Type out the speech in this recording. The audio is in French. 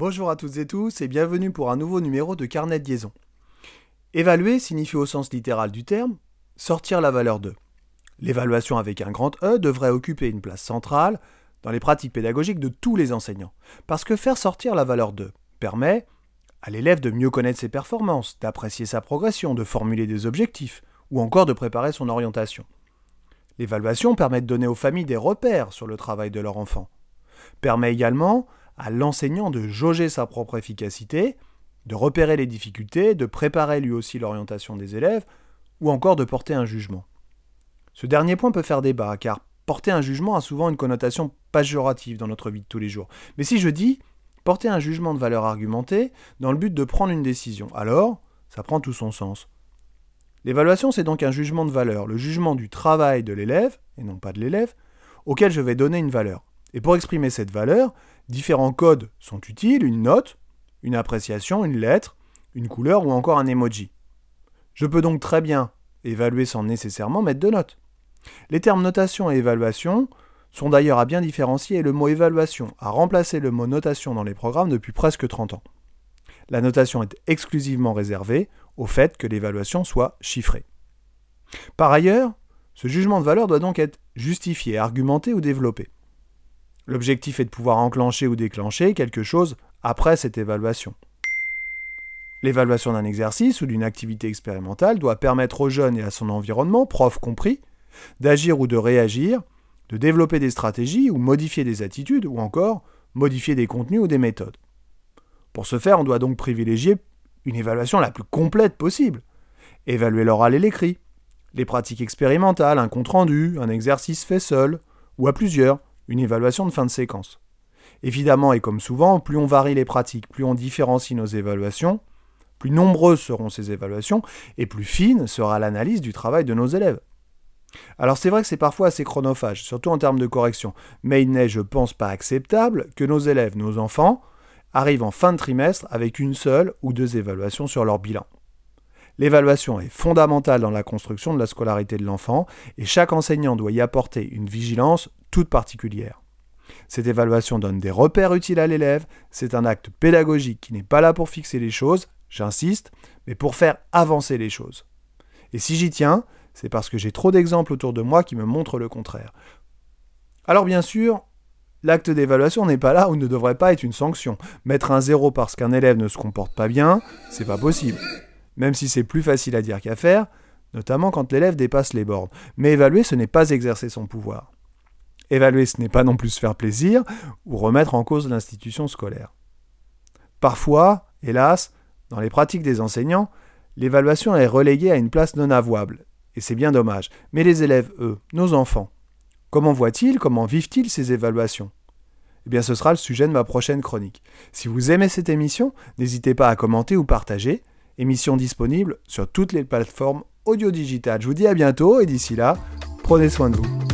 Bonjour à toutes et tous et bienvenue pour un nouveau numéro de Carnet de liaison. Évaluer signifie au sens littéral du terme sortir la valeur de. L'évaluation avec un grand E devrait occuper une place centrale dans les pratiques pédagogiques de tous les enseignants, parce que faire sortir la valeur de permet à l'élève de mieux connaître ses performances, d'apprécier sa progression, de formuler des objectifs, ou encore de préparer son orientation. L'évaluation permet de donner aux familles des repères sur le travail de leur enfant. Permet également à l'enseignant de jauger sa propre efficacité, de repérer les difficultés, de préparer lui aussi l'orientation des élèves, ou encore de porter un jugement. Ce dernier point peut faire débat, car porter un jugement a souvent une connotation péjorative dans notre vie de tous les jours. Mais si je dis porter un jugement de valeur argumentée dans le but de prendre une décision, alors ça prend tout son sens. L'évaluation, c'est donc un jugement de valeur, le jugement du travail de l'élève, et non pas de l'élève, auquel je vais donner une valeur. Et pour exprimer cette valeur, différents codes sont utiles, une note, une appréciation, une lettre, une couleur ou encore un emoji. Je peux donc très bien évaluer sans nécessairement mettre de notes. Les termes notation et évaluation sont d'ailleurs à bien différencier et le mot évaluation a remplacé le mot notation dans les programmes depuis presque 30 ans. La notation est exclusivement réservée au fait que l'évaluation soit chiffrée. Par ailleurs, ce jugement de valeur doit donc être justifié, argumenté ou développé. L'objectif est de pouvoir enclencher ou déclencher quelque chose après cette évaluation. L'évaluation d'un exercice ou d'une activité expérimentale doit permettre au jeune et à son environnement, prof compris, d'agir ou de réagir, de développer des stratégies ou modifier des attitudes ou encore modifier des contenus ou des méthodes. Pour ce faire, on doit donc privilégier une évaluation la plus complète possible. Évaluer l'oral et l'écrit, les pratiques expérimentales, un compte-rendu, un exercice fait seul, ou à plusieurs, une évaluation de fin de séquence. Évidemment, et comme souvent, plus on varie les pratiques, plus on différencie nos évaluations, plus nombreuses seront ces évaluations, et plus fine sera l'analyse du travail de nos élèves. Alors c'est vrai que c'est parfois assez chronophage, surtout en termes de correction, mais il n'est, je pense, pas acceptable que nos élèves, nos enfants, arrivent en fin de trimestre avec une seule ou deux évaluations sur leur bilan. L'évaluation est fondamentale dans la construction de la scolarité de l'enfant et chaque enseignant doit y apporter une vigilance toute particulière. Cette évaluation donne des repères utiles à l'élève, c'est un acte pédagogique qui n'est pas là pour fixer les choses, j'insiste, mais pour faire avancer les choses. Et si j'y tiens, c'est parce que j'ai trop d'exemples autour de moi qui me montrent le contraire. Alors bien sûr, l'acte d'évaluation n'est pas là ou ne devrait pas être une sanction. Mettre un zéro parce qu'un élève ne se comporte pas bien, c'est pas possible. Même si c'est plus facile à dire qu'à faire, notamment quand l'élève dépasse les bornes. Mais évaluer, ce n'est pas exercer son pouvoir. Évaluer, ce n'est pas non plus se faire plaisir ou remettre en cause l'institution scolaire. Parfois, hélas, dans les pratiques des enseignants, l'évaluation est reléguée à une place non avouable, et c'est bien dommage. Mais les élèves, eux, nos enfants, comment voient-ils, comment vivent-ils ces évaluations? Eh bien ce sera le sujet de ma prochaine chronique. Si vous aimez cette émission, n'hésitez pas à commenter ou partager. Émission disponible sur toutes les plateformes audio digitales. Je vous dis à bientôt et d'ici là, prenez soin de vous.